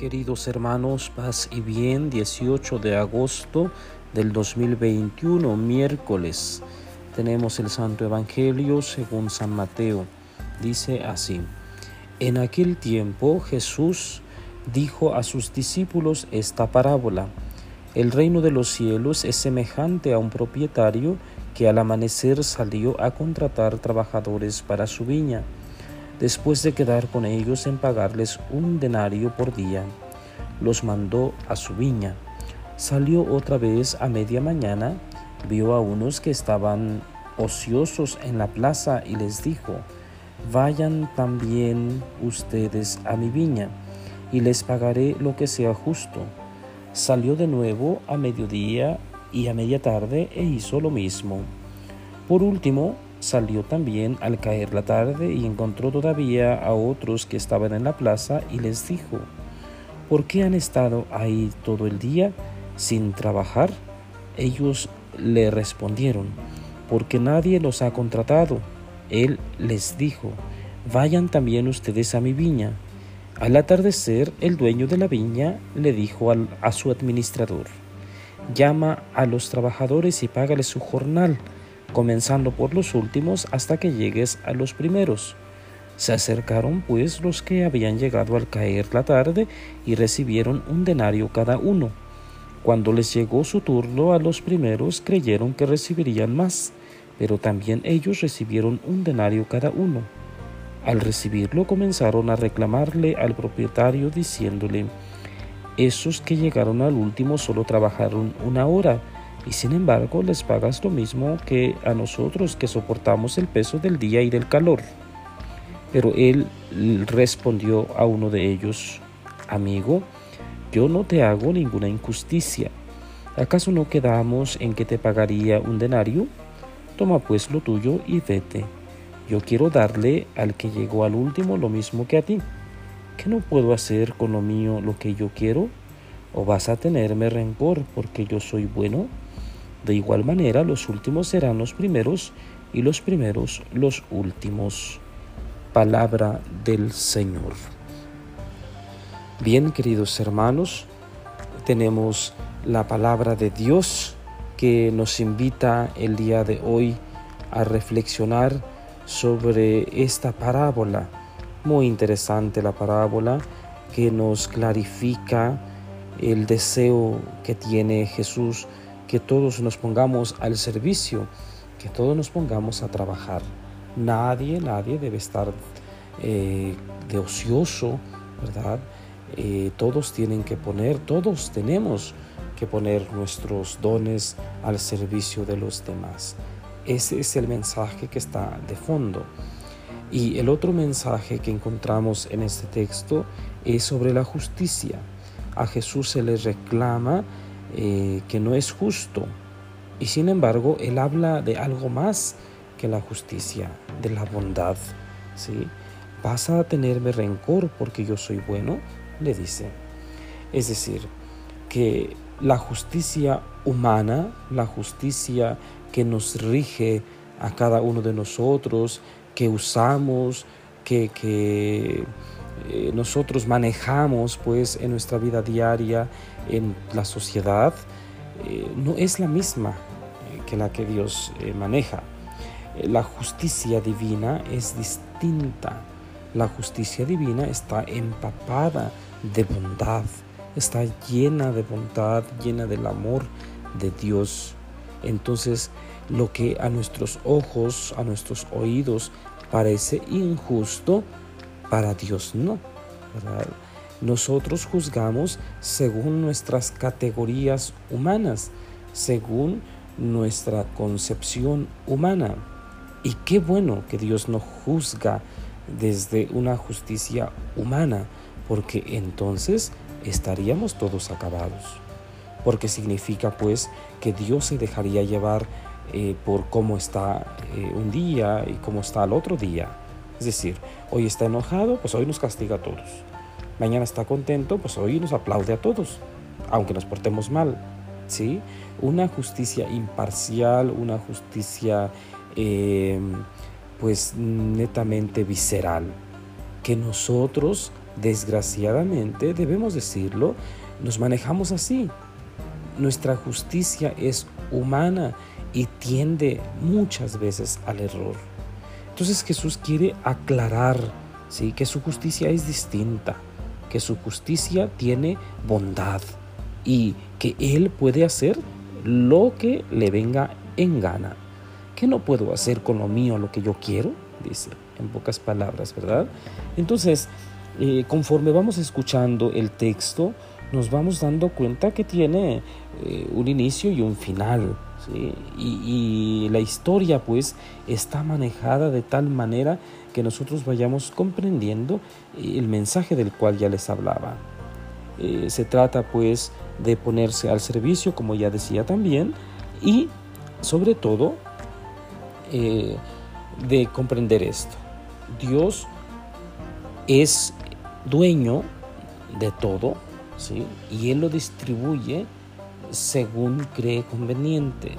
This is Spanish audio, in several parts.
Queridos hermanos, paz y bien, 18 de agosto del 2021, miércoles. Tenemos el Santo Evangelio según San Mateo. Dice así, en aquel tiempo Jesús dijo a sus discípulos esta parábola. El reino de los cielos es semejante a un propietario que al amanecer salió a contratar trabajadores para su viña después de quedar con ellos en pagarles un denario por día. Los mandó a su viña. Salió otra vez a media mañana, vio a unos que estaban ociosos en la plaza y les dijo, vayan también ustedes a mi viña y les pagaré lo que sea justo. Salió de nuevo a mediodía y a media tarde e hizo lo mismo. Por último, Salió también al caer la tarde y encontró todavía a otros que estaban en la plaza y les dijo, ¿por qué han estado ahí todo el día sin trabajar? Ellos le respondieron, porque nadie los ha contratado. Él les dijo, vayan también ustedes a mi viña. Al atardecer, el dueño de la viña le dijo a su administrador, llama a los trabajadores y págales su jornal comenzando por los últimos hasta que llegues a los primeros. Se acercaron pues los que habían llegado al caer la tarde y recibieron un denario cada uno. Cuando les llegó su turno a los primeros creyeron que recibirían más, pero también ellos recibieron un denario cada uno. Al recibirlo comenzaron a reclamarle al propietario diciéndole, esos que llegaron al último solo trabajaron una hora, y sin embargo les pagas lo mismo que a nosotros que soportamos el peso del día y del calor. Pero él respondió a uno de ellos, amigo, yo no te hago ninguna injusticia. ¿Acaso no quedamos en que te pagaría un denario? Toma pues lo tuyo y vete. Yo quiero darle al que llegó al último lo mismo que a ti. ¿Qué no puedo hacer con lo mío lo que yo quiero? ¿O vas a tenerme rencor porque yo soy bueno? De igual manera, los últimos serán los primeros y los primeros los últimos. Palabra del Señor. Bien, queridos hermanos, tenemos la palabra de Dios que nos invita el día de hoy a reflexionar sobre esta parábola. Muy interesante la parábola que nos clarifica el deseo que tiene Jesús que todos nos pongamos al servicio, que todos nos pongamos a trabajar. Nadie, nadie debe estar eh, de ocioso, ¿verdad? Eh, todos tienen que poner, todos tenemos que poner nuestros dones al servicio de los demás. Ese es el mensaje que está de fondo. Y el otro mensaje que encontramos en este texto es sobre la justicia. A Jesús se le reclama eh, que no es justo. Y sin embargo, él habla de algo más que la justicia, de la bondad. ¿sí? ¿Vas a tenerme rencor porque yo soy bueno? Le dice. Es decir, que la justicia humana, la justicia que nos rige a cada uno de nosotros, que usamos, que, que eh, nosotros manejamos pues en nuestra vida diaria, en la sociedad, eh, no es la misma eh, que la que Dios maneja. La justicia divina es distinta. La justicia divina está empapada de bondad, está llena de bondad, llena del amor de Dios. Entonces, lo que a nuestros ojos, a nuestros oídos parece injusto, para Dios no. Nosotros juzgamos según nuestras categorías humanas, según nuestra concepción humana. Y qué bueno que Dios no juzga desde una justicia humana, porque entonces estaríamos todos acabados. Porque significa pues que Dios se dejaría llevar eh, por cómo está eh, un día y cómo está el otro día. Es decir, hoy está enojado, pues hoy nos castiga a todos. Mañana está contento, pues hoy nos aplaude a todos, aunque nos portemos mal. ¿sí? Una justicia imparcial, una justicia em, pues netamente visceral, que nosotros desgraciadamente, debemos decirlo, nos manejamos así. Nuestra justicia es humana y tiende muchas veces al error. Entonces Jesús quiere aclarar ¿sí? que su justicia es distinta, que su justicia tiene bondad y que Él puede hacer lo que le venga en gana. ¿Qué no puedo hacer con lo mío lo que yo quiero? Dice, en pocas palabras, ¿verdad? Entonces, eh, conforme vamos escuchando el texto, nos vamos dando cuenta que tiene eh, un inicio y un final. Y, la historia pues está manejada de tal manera que nosotros vayamos comprendiendo el mensaje del cual ya les hablaba. Eh, se trata pues de ponerse al servicio, como ya decía también, y sobre todo eh, de comprender esto. Dios es dueño de todo, ¿sí? y Él lo distribuye según cree conveniente.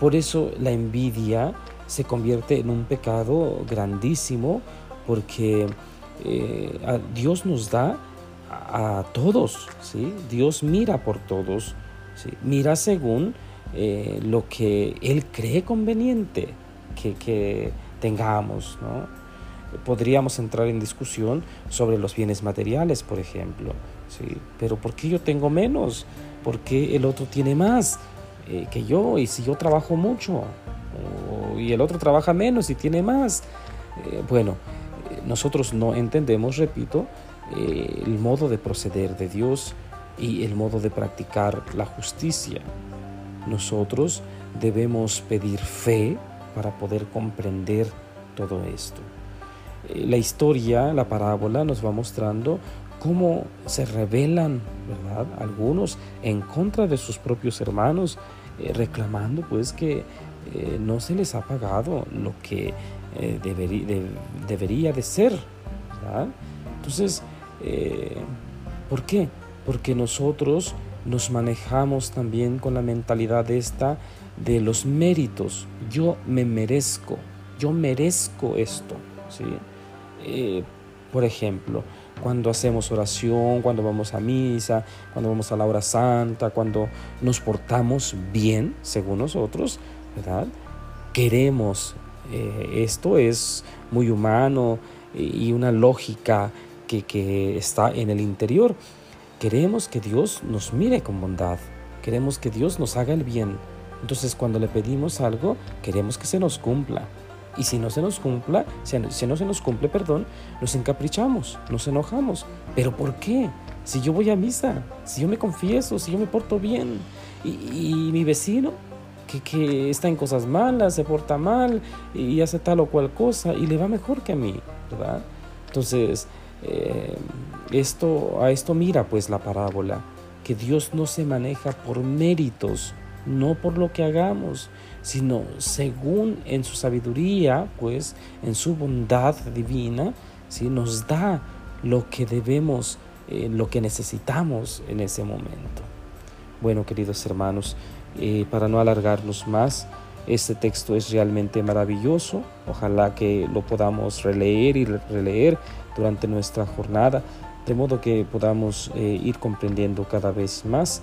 Por eso la envidia se convierte en un pecado grandísimo porque eh, Dios nos da a, todos, ¿sí? Dios mira por todos, mira según eh, lo que Él cree conveniente que, que tengamos. ¿no? Podríamos entrar en discusión sobre los bienes materiales, por ejemplo, ¿sí? pero ¿por qué yo tengo menos? ¿Por qué el otro tiene más eh, que yo? Y si yo trabajo mucho, y el otro trabaja menos y tiene más. Eh, bueno, eh, nosotros no entendemos, repito, el modo de proceder de Dios y el modo de practicar la justicia. Nosotros debemos pedir fe para poder comprender todo esto. La historia, la parábola nos va mostrando cómo se rebelan, ¿verdad? Algunos en contra de sus propios hermanos, eh, reclamando pues que eh, no se les ha pagado lo que eh, debería de ser, ¿verdad? Entonces, ¿por qué? Porque nosotros nos manejamos también con la mentalidad esta de los méritos. Yo me merezco, yo merezco esto, ¿sí? Por ejemplo, cuando hacemos oración, cuando vamos a misa, cuando vamos a la hora santa, cuando nos portamos bien, según nosotros, ¿verdad? Queremos, eh, esto es muy humano y una lógica que está en el interior. Queremos que Dios nos mire con bondad, queremos que Dios nos haga el bien. Entonces cuando le pedimos algo, queremos que se nos cumpla. Y si no se nos cumpla, si no se nos cumple, perdón, nos encaprichamos, nos enojamos. ¿Pero por qué? Si yo voy a misa, si yo me confieso, si yo me porto bien, y, mi vecino que, que, está en cosas malas, se porta mal y hace tal o cual cosa y le va mejor que a mí, ¿verdad? Entonces, eh, esto, a esto mira pues la parábola, que Dios no se maneja por méritos, no por lo que hagamos, sino según en su sabiduría, pues en su bondad divina, ¿sí? nos da lo que debemos, eh, lo que necesitamos en ese momento. Bueno, queridos hermanos, eh, para no alargarnos más, este texto es realmente maravilloso. Ojalá que lo podamos releer y releer durante nuestra jornada, de modo que podamos eh, ir comprendiendo cada vez más